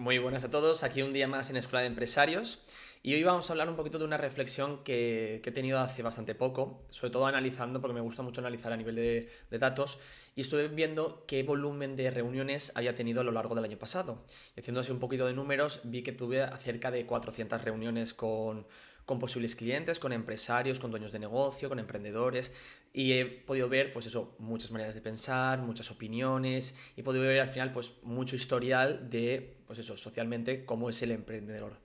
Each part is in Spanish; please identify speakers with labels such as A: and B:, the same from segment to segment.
A: Muy buenas a todos, aquí un día más en Escuela de Empresarios y hoy vamos a hablar un poquito de una reflexión que, he tenido hace bastante poco, sobre todo analizando, porque me gusta mucho analizar a nivel de, datos, y estuve viendo qué volumen de reuniones había tenido a lo largo del año pasado. Y haciéndose un poquito de números, vi que tuve cerca de 400 reuniones con, con posibles clientes, con empresarios, con dueños de negocio, con emprendedores y he podido ver pues eso, muchas maneras de pensar, muchas opiniones y he podido ver al final pues mucho historial de pues eso, socialmente cómo es el emprendedor.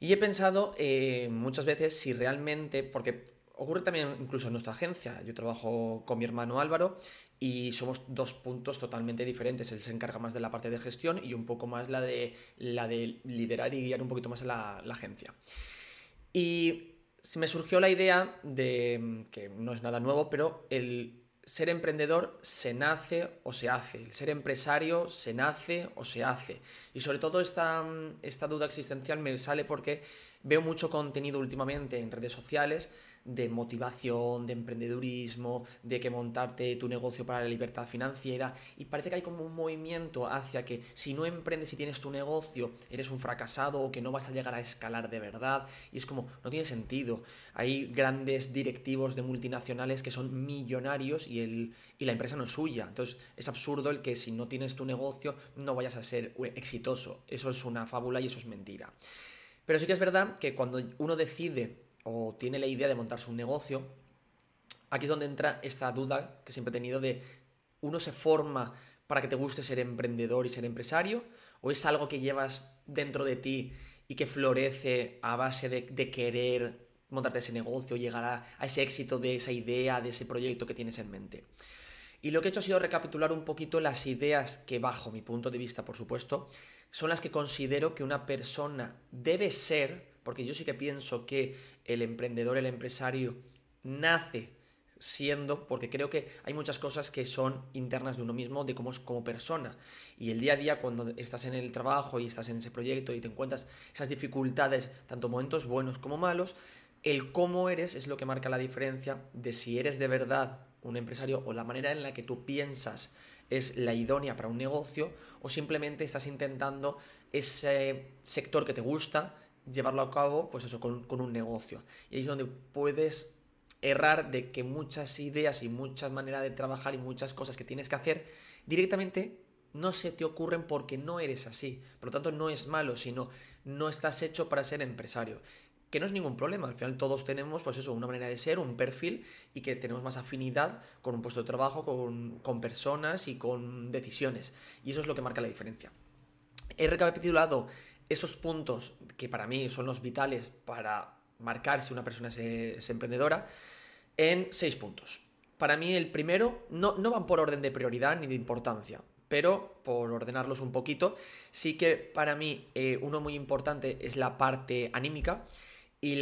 A: Y he pensado eh, muchas veces si realmente, porque ocurre también incluso en nuestra agencia, yo trabajo con mi hermano Álvaro y somos dos puntos totalmente diferentes. Él se encarga más de la parte de gestión y un poco más la de, la de liderar y guiar un poquito más la, la agencia. Y me surgió la idea de, que no es nada nuevo, pero el ser emprendedor se nace o se hace, el ser empresario se nace o se hace. Y sobre todo esta, esta duda existencial me sale porque veo mucho contenido últimamente en redes sociales de motivación, de emprendedurismo, de que montarte tu negocio para la libertad financiera y parece que hay como un movimiento hacia que si no emprendes y tienes tu negocio eres un fracasado o que no vas a llegar a escalar de verdad y es como no tiene sentido. Hay grandes directivos de multinacionales que son millonarios y, el, y la empresa no es suya. Entonces es absurdo el que si no tienes tu negocio no vayas a ser exitoso. Eso es una fábula y eso es mentira. Pero sí que es verdad que cuando uno decide o tiene la idea de montarse un negocio, aquí es donde entra esta duda que siempre he tenido de uno se forma para que te guste ser emprendedor y ser empresario, o es algo que llevas dentro de ti y que florece a base de, querer montarte ese negocio, llegar a, a, ese éxito de esa idea, de ese proyecto que tienes en mente. Y lo que he hecho ha sido recapitular un poquito las ideas que, bajo mi punto de vista, por supuesto, son las que considero que una persona debe ser porque yo sí que pienso que el emprendedor, el empresario, nace siendo, porque creo que hay muchas cosas que son internas de uno mismo, de cómo es como persona. Y el día a día, cuando estás en el trabajo y estás en ese proyecto y te encuentras esas dificultades, tanto momentos buenos como malos, el cómo eres es lo que marca la diferencia de si eres de verdad un empresario o la manera en la que tú piensas es la idónea para un negocio o simplemente estás intentando ese sector que te gusta, llevarlo a cabo, pues eso, con, un negocio. Y ahí es donde puedes errar de que muchas ideas y muchas maneras de trabajar y muchas cosas que tienes que hacer directamente no se te ocurren porque no eres así. Por lo tanto, no es malo, sino no estás hecho para ser empresario. Que no es ningún problema, al final todos tenemos, pues eso, una manera de ser, un perfil y que tenemos más afinidad con un puesto de trabajo, con, con personas y con decisiones. Y eso es lo que marca la diferencia. He recapitulado esos puntos que para mí son los vitales para marcar si una persona es, emprendedora en seis puntos. Para mí el primero no, no van por orden de prioridad ni de importancia, pero por ordenarlos un poquito, sí que para mí eh, uno muy importante es la parte anímica y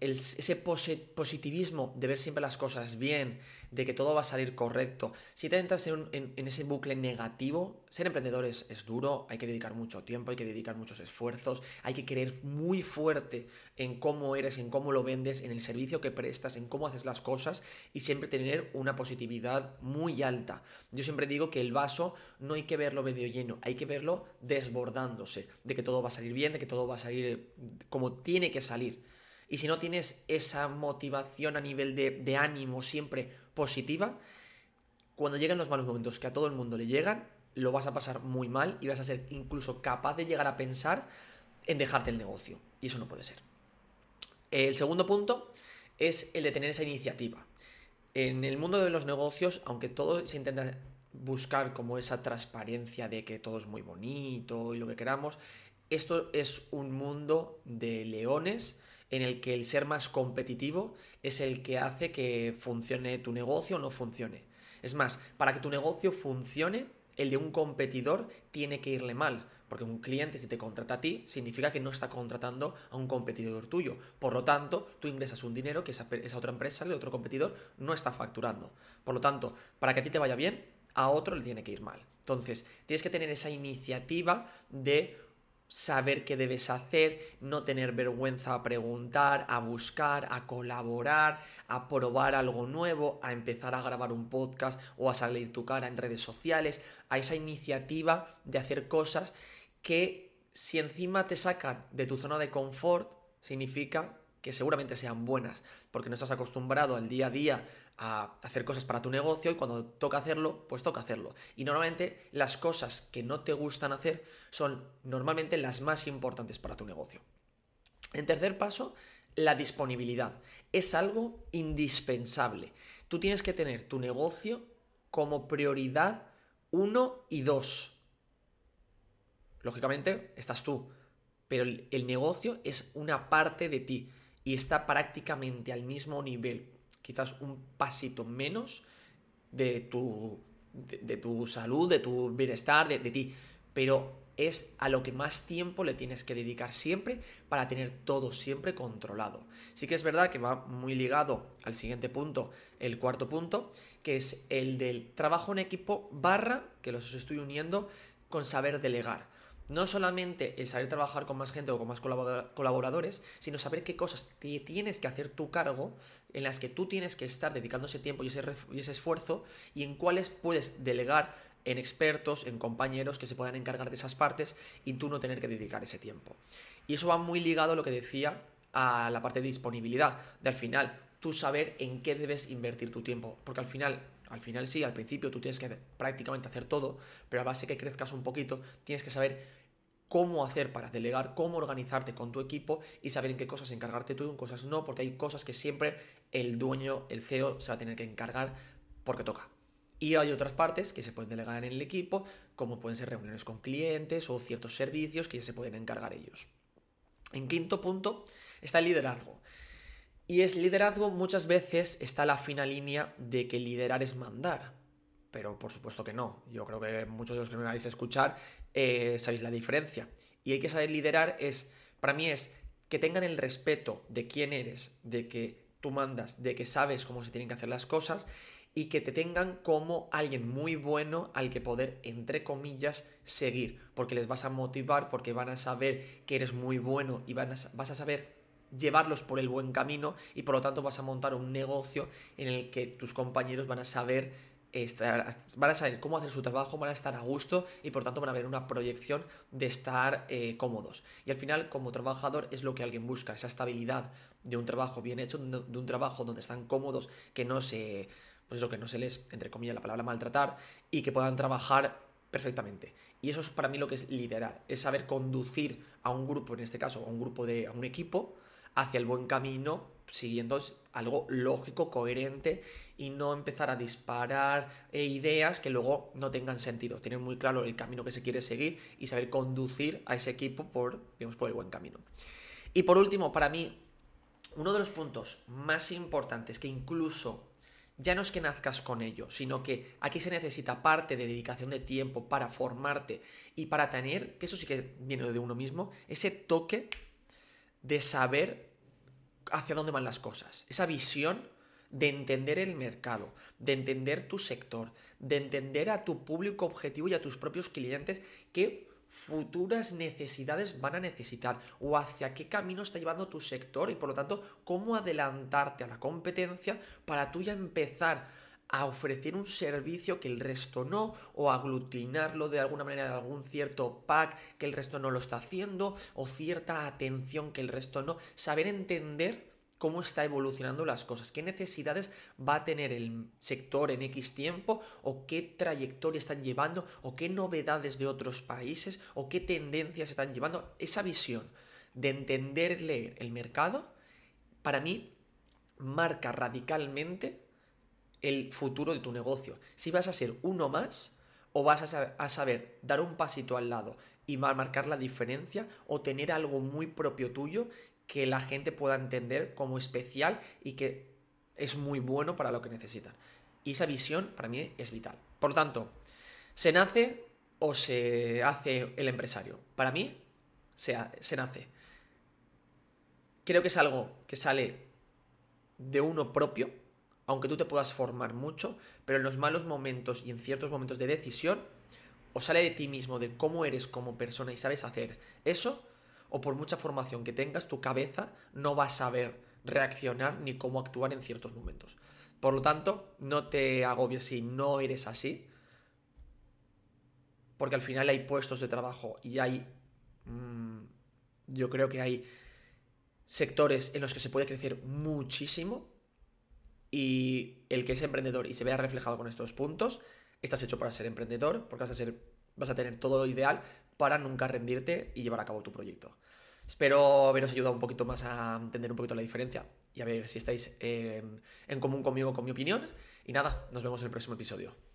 A: ese positivismo de ver siempre las cosas bien, de que todo va a salir correcto. Si te entras en, ese bucle negativo, ser emprendedor es, duro, hay que dedicar mucho tiempo, hay que dedicar muchos esfuerzos, hay que creer muy fuerte en cómo eres, en cómo lo vendes, en el servicio que prestas, en cómo haces las cosas y siempre tener una positividad muy alta. Yo siempre digo que el vaso no hay que verlo medio lleno, hay que verlo desbordándose, de que todo va a salir bien, de que todo va a salir como tiene que salir y si no tienes esa motivación a nivel de, ánimo siempre positiva, cuando lleguen los malos momentos que a todo el mundo le llegan, lo vas a pasar muy mal y vas a ser incluso capaz de llegar a pensar en dejarte el negocio. Y eso no puede ser. El segundo punto es el de tener esa iniciativa. En el mundo de los negocios, aunque todo se intenta buscar como esa transparencia de que todo es muy bonito y lo que queramos, esto es un mundo de leones en el que el ser más competitivo es el que hace que funcione tu negocio o no funcione. Es más, para que tu negocio funcione, el de un competidor tiene que irle mal, porque un cliente si te contrata a ti significa que no está contratando a un competidor tuyo. Por lo tanto, tú ingresas un dinero que esa, otra empresa, el otro competidor, no está facturando. Por lo tanto, para que a ti te vaya bien, a otro le tiene que ir mal. Entonces, tienes que tener esa iniciativa de saber qué debes hacer, no tener vergüenza a preguntar, a buscar, a colaborar, a probar algo nuevo, a empezar a grabar un podcast o a salir tu cara en redes sociales, a esa iniciativa de hacer cosas que si encima te sacan de tu zona de confort, significa que seguramente sean buenas, porque no estás acostumbrado al día a día a hacer cosas para tu negocio y cuando toca hacerlo, pues toca hacerlo. Y normalmente las cosas que no te gustan hacer son normalmente las más importantes para tu negocio. En tercer paso, la disponibilidad. Es algo indispensable. Tú tienes que tener tu negocio como prioridad uno y dos. Lógicamente, estás tú, pero el, el negocio es una parte de ti y está prácticamente al mismo nivel, quizás un pasito menos de tu, de, tu salud, de tu bienestar, de, de ti, pero es a lo que más tiempo le tienes que dedicar siempre para tener todo siempre controlado. Sí que es verdad que va muy ligado al siguiente punto, el cuarto punto, que es el del trabajo en equipo barra, que los estoy uniendo con saber delegar no solamente el saber trabajar con más gente o con más colaboradores, sino saber qué cosas tienes que hacer tu cargo, en las que tú tienes que estar dedicando ese tiempo y ese, y ese esfuerzo, y en cuáles puedes delegar en expertos, en compañeros que se puedan encargar de esas partes y tú no tener que dedicar ese tiempo. Y eso va muy ligado a lo que decía a la parte de disponibilidad, de al final tú saber en qué debes invertir tu tiempo, porque al final al final sí, al principio tú tienes que prácticamente hacer todo, pero a base que crezcas un poquito, tienes que saber cómo hacer para delegar, cómo organizarte con tu equipo y saber en qué cosas encargarte tú y en cosas no, porque hay cosas que siempre el dueño, el CEO, se va a tener que encargar porque toca. Y hay otras partes que se pueden delegar en el equipo, como pueden ser reuniones con clientes o ciertos servicios que ya se pueden encargar ellos. En quinto punto está el liderazgo. Y es liderazgo muchas veces está la fina línea de que liderar es mandar pero por supuesto que no. Yo creo que muchos de los que me vais a escuchar eh, sabéis la diferencia. Y hay que saber liderar es, para mí es que tengan el respeto de quién eres, de que tú mandas, de que sabes cómo se tienen que hacer las cosas y que te tengan como alguien muy bueno al que poder, entre comillas, seguir, porque les vas a motivar, porque van a saber que eres muy bueno y van vas a saber llevarlos por el buen camino y por lo tanto vas a montar un negocio en el que tus compañeros van a saber van a saber cómo hacer su trabajo, van a estar a gusto y por tanto van a ver una proyección de estar eh, cómodos. Y al final, como trabajador, es lo que alguien busca, esa estabilidad de un trabajo bien hecho, de un trabajo donde están cómodos, que no se, pues eso, que no se les, entre comillas, la palabra maltratar y que puedan trabajar perfectamente. Y eso es para mí lo que es liderar, es saber conducir a un grupo, en este caso, a un grupo de, a un equipo, hacia el buen camino, siguiendo algo lógico, coherente y no empezar a disparar eh, ideas que luego no tengan sentido. Tener muy claro el camino que se quiere seguir y saber conducir a ese equipo por, digamos, por el buen camino. Y por último, para mí, uno de los puntos más importantes que incluso ya no es que nazcas con ello, sino que aquí se necesita parte de dedicación de tiempo para formarte y para tener, que eso sí que viene de uno mismo, ese toque de saber hacia dónde van las cosas. Esa visión de entender el mercado, de entender tu sector, de entender a tu público objetivo y a tus propios clientes qué futuras necesidades van a necesitar o hacia qué camino está llevando tu sector y por lo tanto cómo adelantarte a la competencia para tú ya empezar a ofrecer un servicio que el resto no, o aglutinarlo de alguna manera de algún cierto pack que el resto no lo está haciendo, o cierta atención que el resto no. Saber entender cómo está evolucionando las cosas, qué necesidades va a tener el sector en X tiempo, o qué trayectoria están llevando, o qué novedades de otros países, o qué tendencias están llevando. Esa visión de entender leer el mercado, para mí, marca radicalmente el futuro de tu negocio. Si vas a ser uno más o vas a saber, dar un pasito al lado y marcar la diferencia o tener algo muy propio tuyo que la gente pueda entender como especial y que es muy bueno para lo que necesitan. Y esa visión para mí es vital. Por lo tanto, ¿se nace o se hace el empresario? Para mí, se, se nace. Creo que es algo que sale de uno propio, aunque tú te puedas formar mucho, pero en los malos momentos y en ciertos momentos de decisión, o sale de ti mismo, de cómo eres como persona y sabes hacer eso, o por mucha formación que tengas, tu cabeza no va a saber reaccionar ni cómo actuar en ciertos momentos. Por lo tanto, no te agobies si no eres así, porque al final hay puestos de trabajo y hay, mm, yo creo que hay sectores en los que se puede crecer muchísimo y el que es emprendedor y se vea reflejado con estos puntos, estás hecho para ser emprendedor porque vas a, ser, vas a tener todo ideal para nunca rendirte y llevar a cabo tu proyecto. Espero haberos ayudado un poquito más a entender un poquito la diferencia y a ver si estáis en, en común conmigo con mi opinión. Y nada, nos vemos en el próximo episodio.